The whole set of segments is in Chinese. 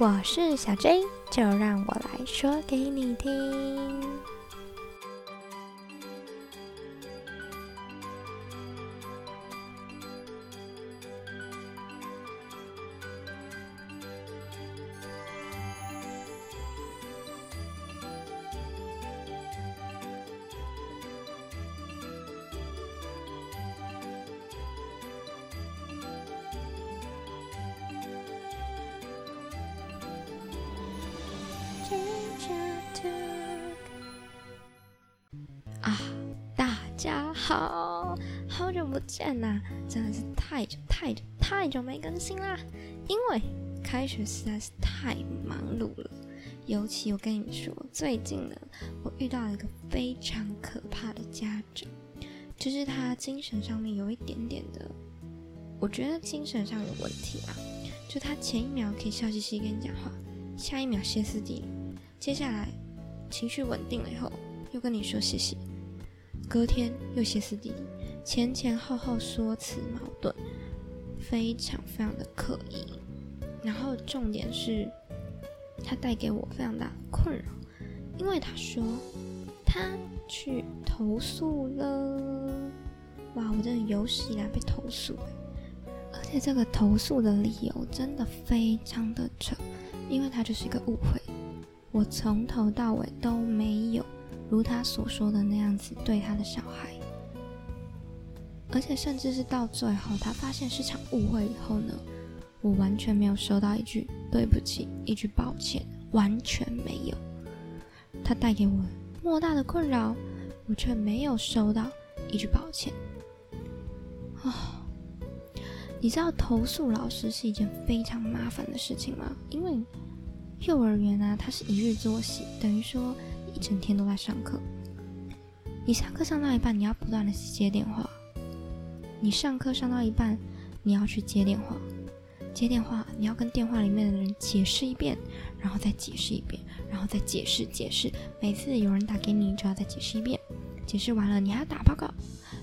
我是小 J，就让我来说给你听。啊，大家好，好久不见呐！真的是太久太久太久没更新啦，因为开学实在是太忙碌了。尤其我跟你们说，最近呢，我遇到了一个非常可怕的家长，就是他精神上面有一点点的，我觉得精神上有问题啊。就他前一秒可以笑嘻嘻跟你讲话，下一秒歇斯底里，接下来情绪稳定了以后。又跟你说谢谢，隔天又歇斯底里，前前后后说辞矛盾，非常非常的刻意。然后重点是，他带给我非常大的困扰，因为他说他去投诉了。哇，我真的有史以来被投诉而且这个投诉的理由真的非常的扯，因为他就是一个误会，我从头到尾都没有。如他所说的那样子对他的小孩，而且甚至是到最后他发现是场误会以后呢，我完全没有收到一句对不起，一句抱歉，完全没有。他带给我莫大的困扰，我却没有收到一句抱歉。啊，你知道投诉老师是一件非常麻烦的事情吗？因为幼儿园啊，它是一日作息，等于说。一整天都在上课，你上课上到一半，你要不断的接电话；你上课上到一半，你要去接电话，接电话你要跟电话里面的人解释一遍，然后再解释一遍，然后再解释解释。每次有人打给你，就要再解释一遍。解释完了，你还要打报告，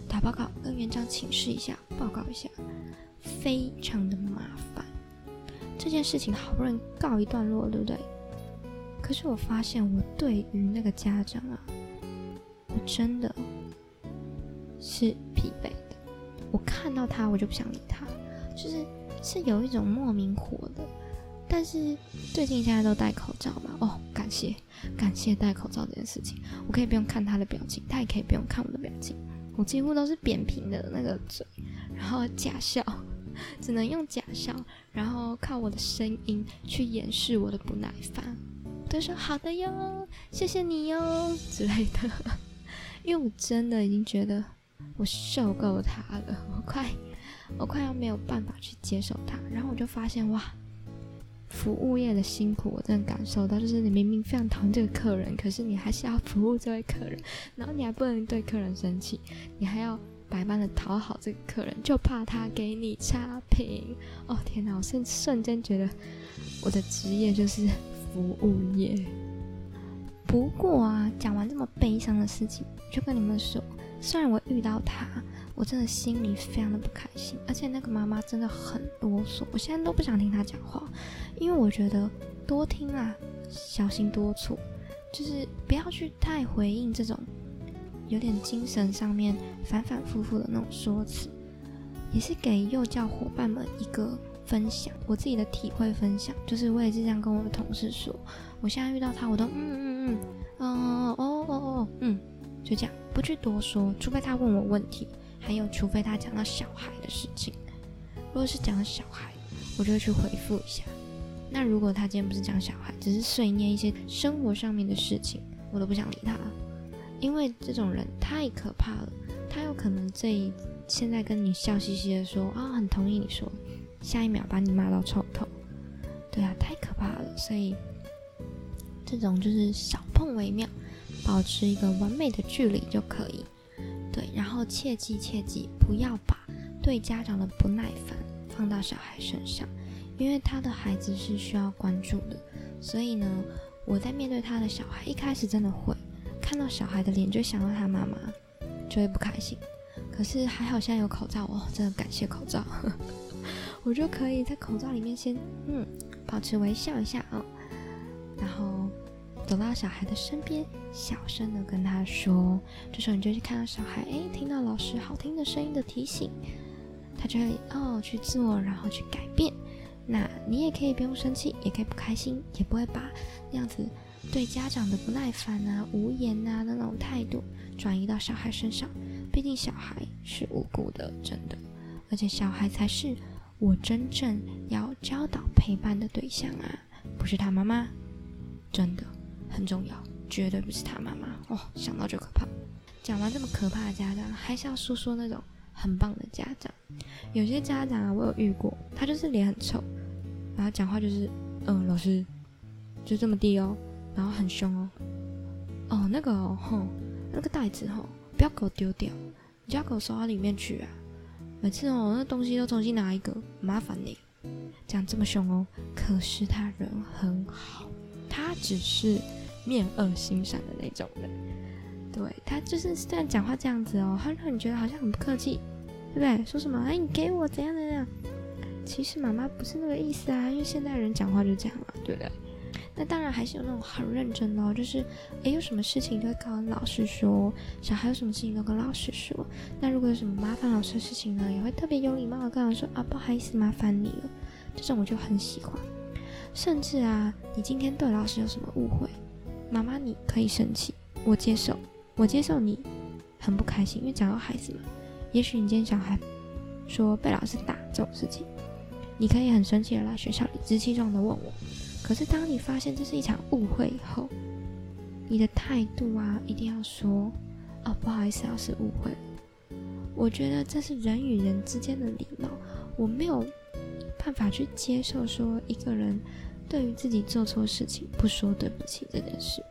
打报告跟园长请示一下，报告一下，非常的忙。这件事情好不容易告一段落，对不对？可是我发现，我对于那个家长啊，我真的是疲惫的。我看到他，我就不想理他，就是是有一种莫名火的。但是最近现在都戴口罩嘛，哦，感谢感谢戴口罩这件事情，我可以不用看他的表情，他也可以不用看我的表情，我几乎都是扁平的那个嘴，然后假笑，只能用假笑，然后靠我的声音去掩饰我的不耐烦。就说好的哟，谢谢你哟之类的，因为我真的已经觉得我受够他了，我快我快要没有办法去接受他。然后我就发现哇，服务业的辛苦我真的感受到，就是你明明非常讨厌这个客人，可是你还是要服务这位客人，然后你还不能对客人生气，你还要百般的讨好这个客人，就怕他给你差评。哦天哪，我瞬瞬间觉得我的职业就是。服务业。不过啊，讲完这么悲伤的事情，就跟你们说，虽然我遇到他，我真的心里非常的不开心，而且那个妈妈真的很啰嗦，我现在都不想听她讲话，因为我觉得多听啊，小心多错，就是不要去太回应这种有点精神上面反反复复的那种说辞，也是给幼教伙伴们一个。分享我自己的体会，分享就是我也是这样跟我的同事说，我现在遇到他，我都嗯嗯嗯，哦哦哦哦，嗯，就这样，不去多说，除非他问我问题，还有除非他讲到小孩的事情，如果是讲小孩，我就会去回复一下。那如果他今天不是讲小孩，只是碎念一些生活上面的事情，我都不想理他，因为这种人太可怕了，他有可能这一现在跟你笑嘻嘻的说啊，很同意你说。下一秒把你骂到臭头，对啊，太可怕了。所以这种就是少碰为妙，保持一个完美的距离就可以。对，然后切记切记，不要把对家长的不耐烦放到小孩身上，因为他的孩子是需要关注的。所以呢，我在面对他的小孩，一开始真的会看到小孩的脸就想到他妈妈，就会不开心。可是还好现在有口罩哦，真的感谢口罩。我就可以在口罩里面先嗯保持微笑一下啊，然后走到小孩的身边，小声的跟他说。这时候你就去看到小孩，哎，听到老师好听的声音的提醒，他就会哦去做，然后去改变。那你也可以不用生气，也可以不开心，也不会把那样子对家长的不耐烦啊、无言啊的那种态度转移到小孩身上。毕竟小孩是无辜的，真的，而且小孩才是我真正要教导陪伴的对象啊，不是他妈妈，真的很重要，绝对不是他妈妈哦，想到就可怕。讲完这么可怕的家长，还是要说说那种很棒的家长。有些家长啊，我有遇过，他就是脸很臭。然后讲话就是，嗯，老师就这么低哦，然后很凶哦，哦，那个哦，吼，那个袋子吼，不要给我丢掉，你就要给我收到里面去啊。每次哦，那东西都重新拿一个，麻烦你。讲这么凶哦，可是他人很好，他只是面恶心善的那种人。对他就是虽然讲话这样子哦，他让你觉得好像很不客气，对不对？说什么哎，你给我怎样怎样。其实妈妈不是那个意思啊，因为现代人讲话就这样嘛，对不对？那当然还是有那种很认真的，就是诶，有什么事情都会跟老师说，小孩有什么事情都跟老师说。那如果有什么麻烦老师的事情呢，也会特别有礼貌的跟老师说啊，不好意思，麻烦你了。这种我就很喜欢。甚至啊，你今天对老师有什么误会，妈妈你可以生气，我接受，我接受你很不开心，因为讲到孩子嘛，也许你今天小孩说被老师打这种事情。你可以很生气的来学校理直气壮的问我，可是当你发现这是一场误会以后，你的态度啊一定要说，哦不好意思，老师误会。我觉得这是人与人之间的礼貌，我没有办法去接受说一个人对于自己做错事情不说对不起这件事，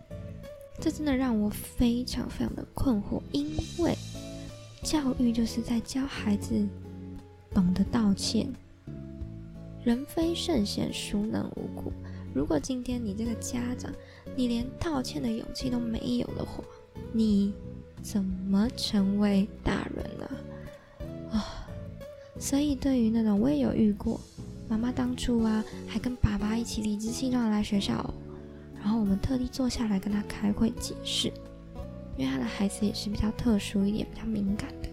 这真的让我非常非常的困惑，因为教育就是在教孩子懂得道歉。人非圣贤，孰能无过？如果今天你这个家长，你连道歉的勇气都没有的话，你怎么成为大人呢？啊！所以对于那种我也有遇过，妈妈当初啊还跟爸爸一起理直气壮来学校，然后我们特地坐下来跟他开会解释，因为他的孩子也是比较特殊一点、比较敏感的，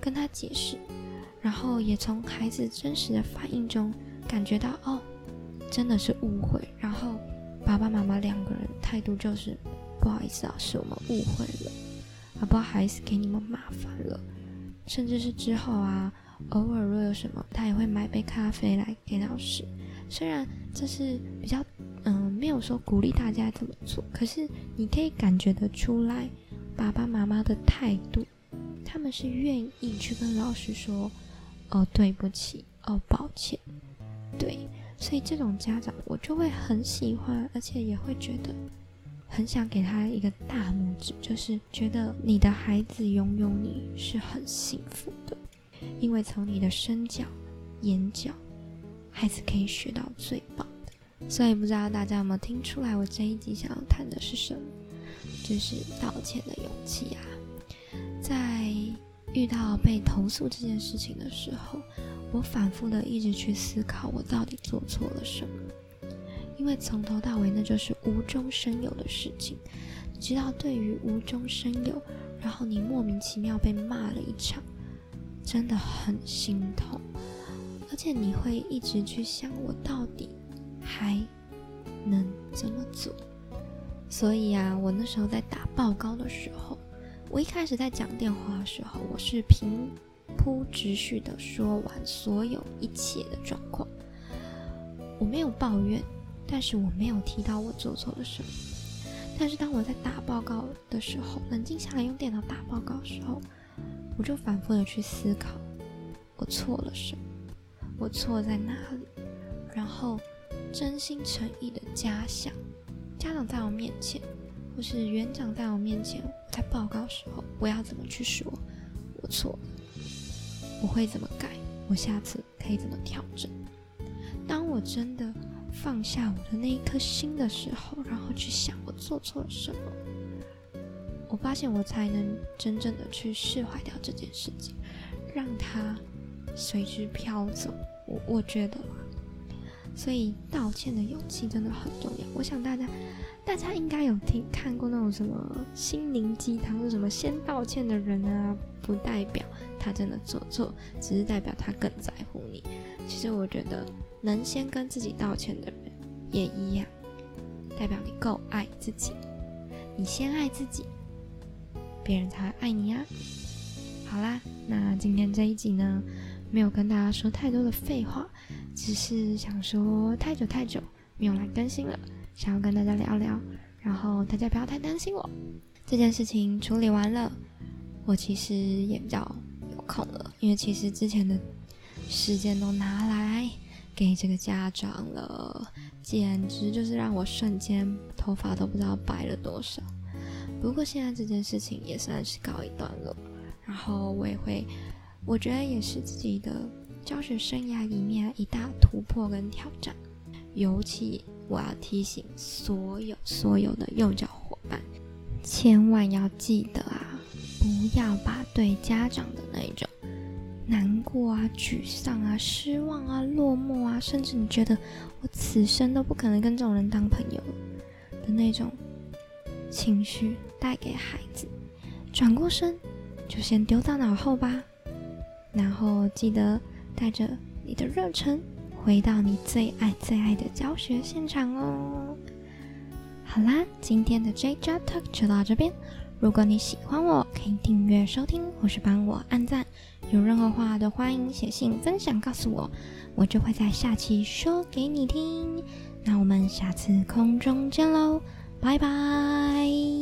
跟他解释，然后也从孩子真实的反应中。感觉到哦，真的是误会。然后爸爸妈妈两个人态度就是不好意思啊，是我们误会了，啊，不好意思给你们麻烦了。甚至是之后啊，偶尔若有什么，他也会买杯咖啡来给老师。虽然这是比较嗯，没有说鼓励大家这么做，可是你可以感觉得出来，爸爸妈妈的态度，他们是愿意去跟老师说哦，对不起，哦，抱歉。对，所以这种家长我就会很喜欢，而且也会觉得很想给他一个大拇指，就是觉得你的孩子拥有你是很幸福的，因为从你的身教、言教，孩子可以学到最棒的。所以不知道大家有没有听出来，我这一集想要谈的是什么？就是道歉的勇气啊，在遇到被投诉这件事情的时候。我反复的一直去思考，我到底做错了什么？因为从头到尾那就是无中生有的事情。你知道，对于无中生有，然后你莫名其妙被骂了一场，真的很心痛。而且你会一直去想，我到底还能怎么做？所以啊，我那时候在打报告的时候，我一开始在讲电话的时候，我是凭。铺直叙的说完所有一切的状况，我没有抱怨，但是我没有提到我做错了什么。但是当我在打报告的时候，冷静下来用电脑打报告的时候，我就反复的去思考，我错了什么，我错在哪里，然后真心诚意的假想，家长在我面前，或是园长在我面前，在报告时候，我要怎么去说，我错了。我会怎么改？我下次可以怎么调整？当我真的放下我的那一颗心的时候，然后去想我做错了什么，我发现我才能真正的去释怀掉这件事情，让它随之飘走。我我觉得，所以道歉的勇气真的很重要。我想大家，大家应该有听看过那种什么心灵鸡汤，是什么先道歉的人啊，不代表他真的做错，只是代表他更在乎你。其实我觉得，能先跟自己道歉的人也一样，代表你够爱自己。你先爱自己，别人才会爱你啊。好啦，那今天这一集呢，没有跟大家说太多的废话，只是想说太久太久没有来更新了，想要跟大家聊聊，然后大家不要太担心我。这件事情处理完了，我其实也比较有空了，因为其实之前的时间都拿来给这个家长了，简直就是让我瞬间头发都不知道白了多少。不过现在这件事情也算是告一段落。然后我也会，我觉得也是自己的教学生涯里面一大突破跟挑战。尤其我要提醒所有所有的幼教伙伴，千万要记得啊，不要把对家长的那一种难过啊、沮丧啊、失望啊、落寞啊，甚至你觉得我此生都不可能跟这种人当朋友的那种情绪带给孩子，转过身。就先丢到脑后吧，然后记得带着你的热忱回到你最爱最爱的教学现场哦。好啦，今天的 J J Talk 就到这边。如果你喜欢我，可以订阅收听，或是帮我按赞。有任何话都欢迎写信分享告诉我，我就会在下期说给你听。那我们下次空中见喽，拜拜。